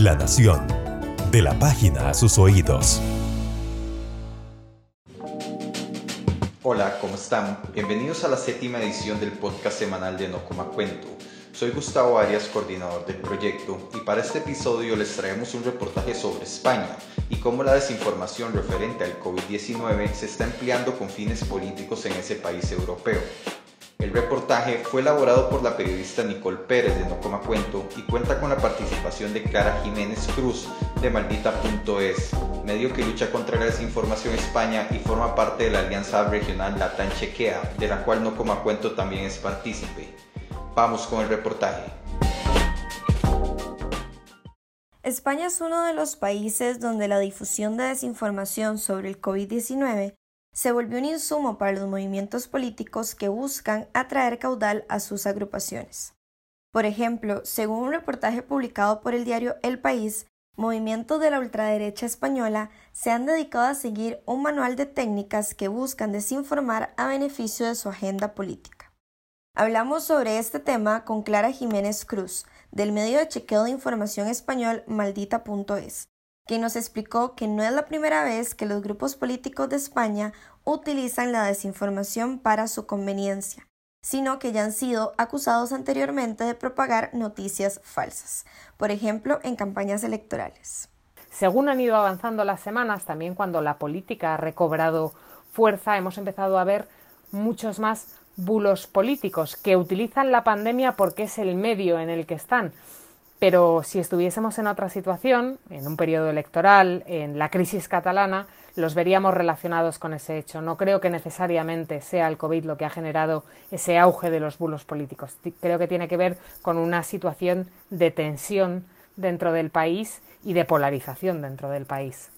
La Nación. De la página a sus oídos. Hola, ¿cómo están? Bienvenidos a la séptima edición del podcast semanal de No Coma Cuento. Soy Gustavo Arias, coordinador del proyecto, y para este episodio les traemos un reportaje sobre España y cómo la desinformación referente al COVID-19 se está empleando con fines políticos en ese país europeo. El reportaje fue elaborado por la periodista Nicole Pérez de No Coma Cuento y cuenta con la participación de Clara Jiménez Cruz de Maldita.es, medio que lucha contra la desinformación en España y forma parte de la alianza regional Latam Chequea, de la cual No Coma Cuento también es partícipe. Vamos con el reportaje. España es uno de los países donde la difusión de desinformación sobre el COVID-19 se volvió un insumo para los movimientos políticos que buscan atraer caudal a sus agrupaciones. Por ejemplo, según un reportaje publicado por el diario El País, movimientos de la ultraderecha española se han dedicado a seguir un manual de técnicas que buscan desinformar a beneficio de su agenda política. Hablamos sobre este tema con Clara Jiménez Cruz, del medio de chequeo de información español maldita.es, quien nos explicó que no es la primera vez que los grupos políticos de España utilizan la desinformación para su conveniencia, sino que ya han sido acusados anteriormente de propagar noticias falsas, por ejemplo, en campañas electorales. Según han ido avanzando las semanas, también cuando la política ha recobrado fuerza, hemos empezado a ver muchos más bulos políticos que utilizan la pandemia porque es el medio en el que están pero si estuviésemos en otra situación, en un periodo electoral, en la crisis catalana, los veríamos relacionados con ese hecho. No creo que necesariamente sea el COVID lo que ha generado ese auge de los bulos políticos. Creo que tiene que ver con una situación de tensión dentro del país y de polarización dentro del país.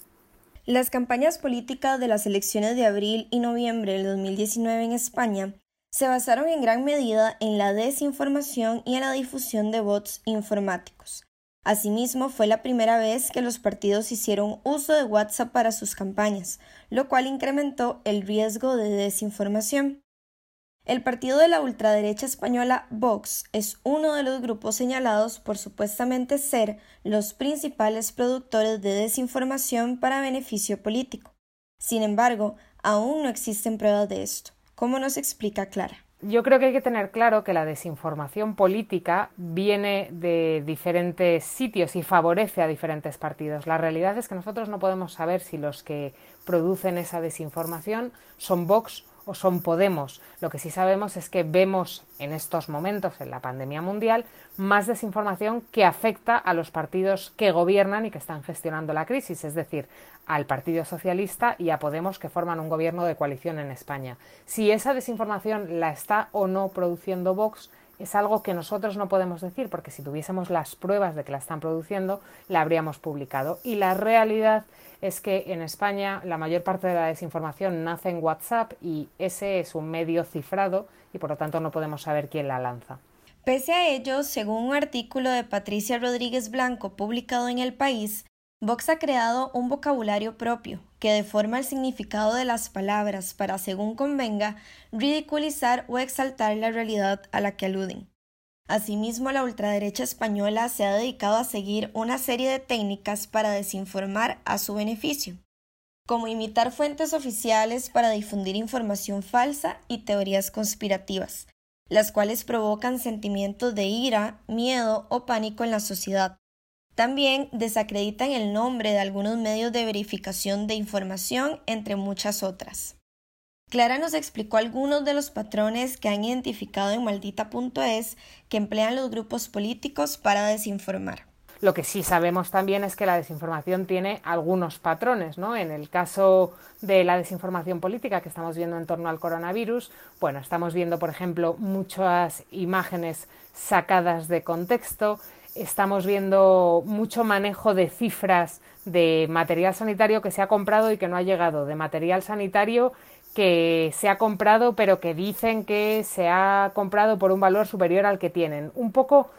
Las campañas políticas de las elecciones de abril y noviembre del 2019 en España se basaron en gran medida en la desinformación y en la difusión de bots informáticos. Asimismo, fue la primera vez que los partidos hicieron uso de WhatsApp para sus campañas, lo cual incrementó el riesgo de desinformación. El partido de la ultraderecha española Vox es uno de los grupos señalados por supuestamente ser los principales productores de desinformación para beneficio político. Sin embargo, aún no existen pruebas de esto. ¿Cómo nos explica Clara? Yo creo que hay que tener claro que la desinformación política viene de diferentes sitios y favorece a diferentes partidos. La realidad es que nosotros no podemos saber si los que producen esa desinformación son Vox o son Podemos. Lo que sí sabemos es que vemos en estos momentos, en la pandemia mundial, más desinformación que afecta a los partidos que gobiernan y que están gestionando la crisis, es decir, al Partido Socialista y a Podemos que forman un gobierno de coalición en España. Si esa desinformación la está o no produciendo Vox, es algo que nosotros no podemos decir, porque si tuviésemos las pruebas de que la están produciendo, la habríamos publicado. Y la realidad es que en España la mayor parte de la desinformación nace en WhatsApp y ese es un medio cifrado y por lo tanto no podemos saber quién la lanza. Pese a ello, según un artículo de Patricia Rodríguez Blanco publicado en El País, Vox ha creado un vocabulario propio que deforma el significado de las palabras para, según convenga, ridiculizar o exaltar la realidad a la que aluden. Asimismo, la ultraderecha española se ha dedicado a seguir una serie de técnicas para desinformar a su beneficio, como imitar fuentes oficiales para difundir información falsa y teorías conspirativas, las cuales provocan sentimientos de ira, miedo o pánico en la sociedad, también desacreditan el nombre de algunos medios de verificación de información, entre muchas otras. Clara nos explicó algunos de los patrones que han identificado en maldita.es que emplean los grupos políticos para desinformar. Lo que sí sabemos también es que la desinformación tiene algunos patrones, ¿no? En el caso de la desinformación política que estamos viendo en torno al coronavirus, bueno, estamos viendo, por ejemplo, muchas imágenes sacadas de contexto, estamos viendo mucho manejo de cifras de material sanitario que se ha comprado y que no ha llegado, de material sanitario que se ha comprado pero que dicen que se ha comprado por un valor superior al que tienen. Un poco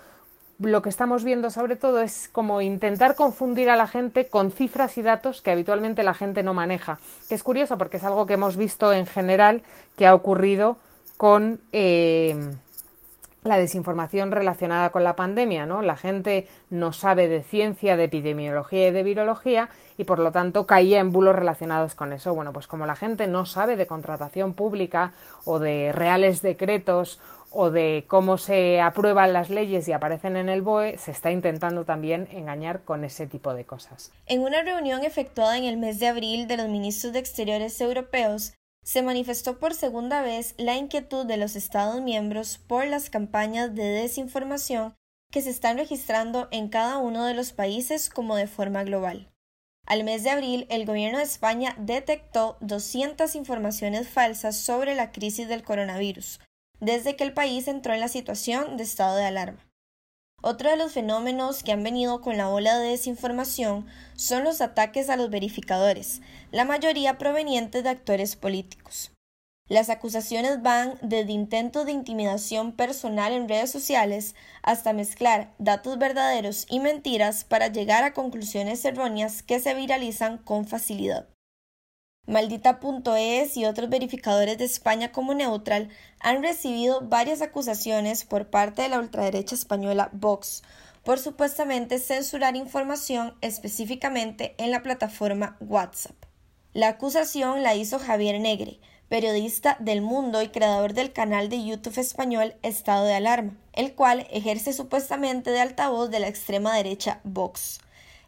lo que estamos viendo sobre todo es como intentar confundir a la gente con cifras y datos que habitualmente la gente no maneja. Que es curioso porque es algo que hemos visto en general que ha ocurrido con eh, la desinformación relacionada con la pandemia, ¿no? La gente no sabe de ciencia, de epidemiología y de virología y por lo tanto caía en bulos relacionados con eso. Bueno, pues como la gente no sabe de contratación pública o de reales decretos o de cómo se aprueban las leyes y aparecen en el BOE, se está intentando también engañar con ese tipo de cosas. En una reunión efectuada en el mes de abril de los ministros de Exteriores europeos, se manifestó por segunda vez la inquietud de los Estados miembros por las campañas de desinformación que se están registrando en cada uno de los países como de forma global. Al mes de abril, el gobierno de España detectó 200 informaciones falsas sobre la crisis del coronavirus, desde que el país entró en la situación de estado de alarma. Otro de los fenómenos que han venido con la ola de desinformación son los ataques a los verificadores, la mayoría provenientes de actores políticos. Las acusaciones van desde intentos de intimidación personal en redes sociales hasta mezclar datos verdaderos y mentiras para llegar a conclusiones erróneas que se viralizan con facilidad. Maldita.es y otros verificadores de España como neutral han recibido varias acusaciones por parte de la ultraderecha española Vox por supuestamente censurar información específicamente en la plataforma WhatsApp. La acusación la hizo Javier Negre, periodista del Mundo y creador del canal de YouTube español Estado de Alarma, el cual ejerce supuestamente de altavoz de la extrema derecha Vox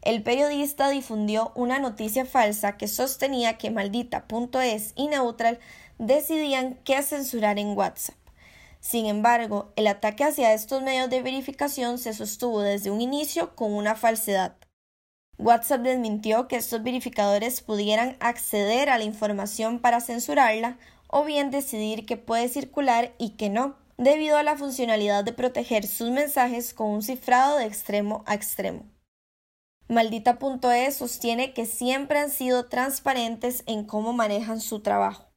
el periodista difundió una noticia falsa que sostenía que Maldita.es y Neutral decidían qué censurar en WhatsApp. Sin embargo, el ataque hacia estos medios de verificación se sostuvo desde un inicio con una falsedad. WhatsApp desmintió que estos verificadores pudieran acceder a la información para censurarla o bien decidir que puede circular y que no, debido a la funcionalidad de proteger sus mensajes con un cifrado de extremo a extremo. Maldita.es sostiene que siempre han sido transparentes en cómo manejan su trabajo,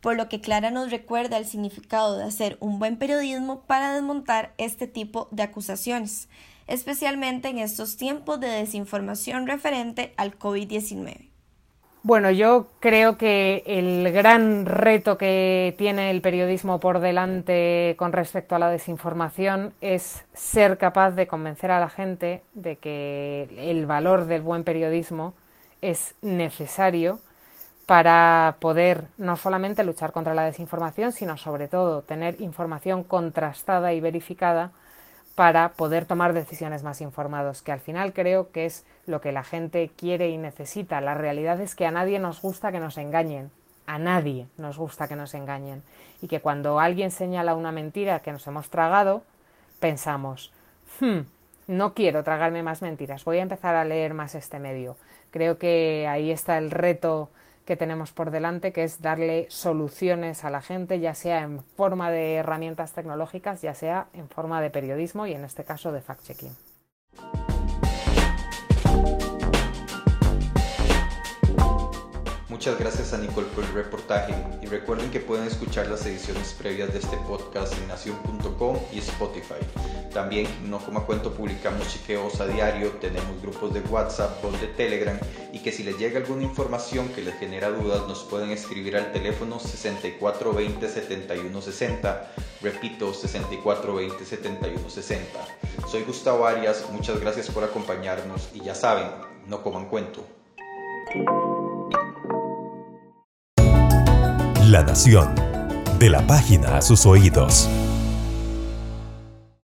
por lo que Clara nos recuerda el significado de hacer un buen periodismo para desmontar este tipo de acusaciones, especialmente en estos tiempos de desinformación referente al COVID-19. Bueno, yo creo que el gran reto que tiene el periodismo por delante con respecto a la desinformación es ser capaz de convencer a la gente de que el valor del buen periodismo es necesario para poder no solamente luchar contra la desinformación, sino sobre todo tener información contrastada y verificada para poder tomar decisiones más informados, que al final creo que es lo que la gente quiere y necesita. La realidad es que a nadie nos gusta que nos engañen, a nadie nos gusta que nos engañen, y que cuando alguien señala una mentira que nos hemos tragado, pensamos, hmm, no quiero tragarme más mentiras, voy a empezar a leer más este medio. Creo que ahí está el reto que tenemos por delante, que es darle soluciones a la gente, ya sea en forma de herramientas tecnológicas, ya sea en forma de periodismo y en este caso de fact-checking. Muchas gracias a Nicole por el reportaje y recuerden que pueden escuchar las ediciones previas de este podcast en nación.com y Spotify. También No Coma Cuento publicamos chequeos a diario, tenemos grupos de WhatsApp, o de Telegram y que si les llega alguna información que les genera dudas nos pueden escribir al teléfono 6420 7160. Repito, 6420 7160. Soy Gustavo Arias, muchas gracias por acompañarnos y ya saben, no coman cuento. La Nación. De la página a sus oídos.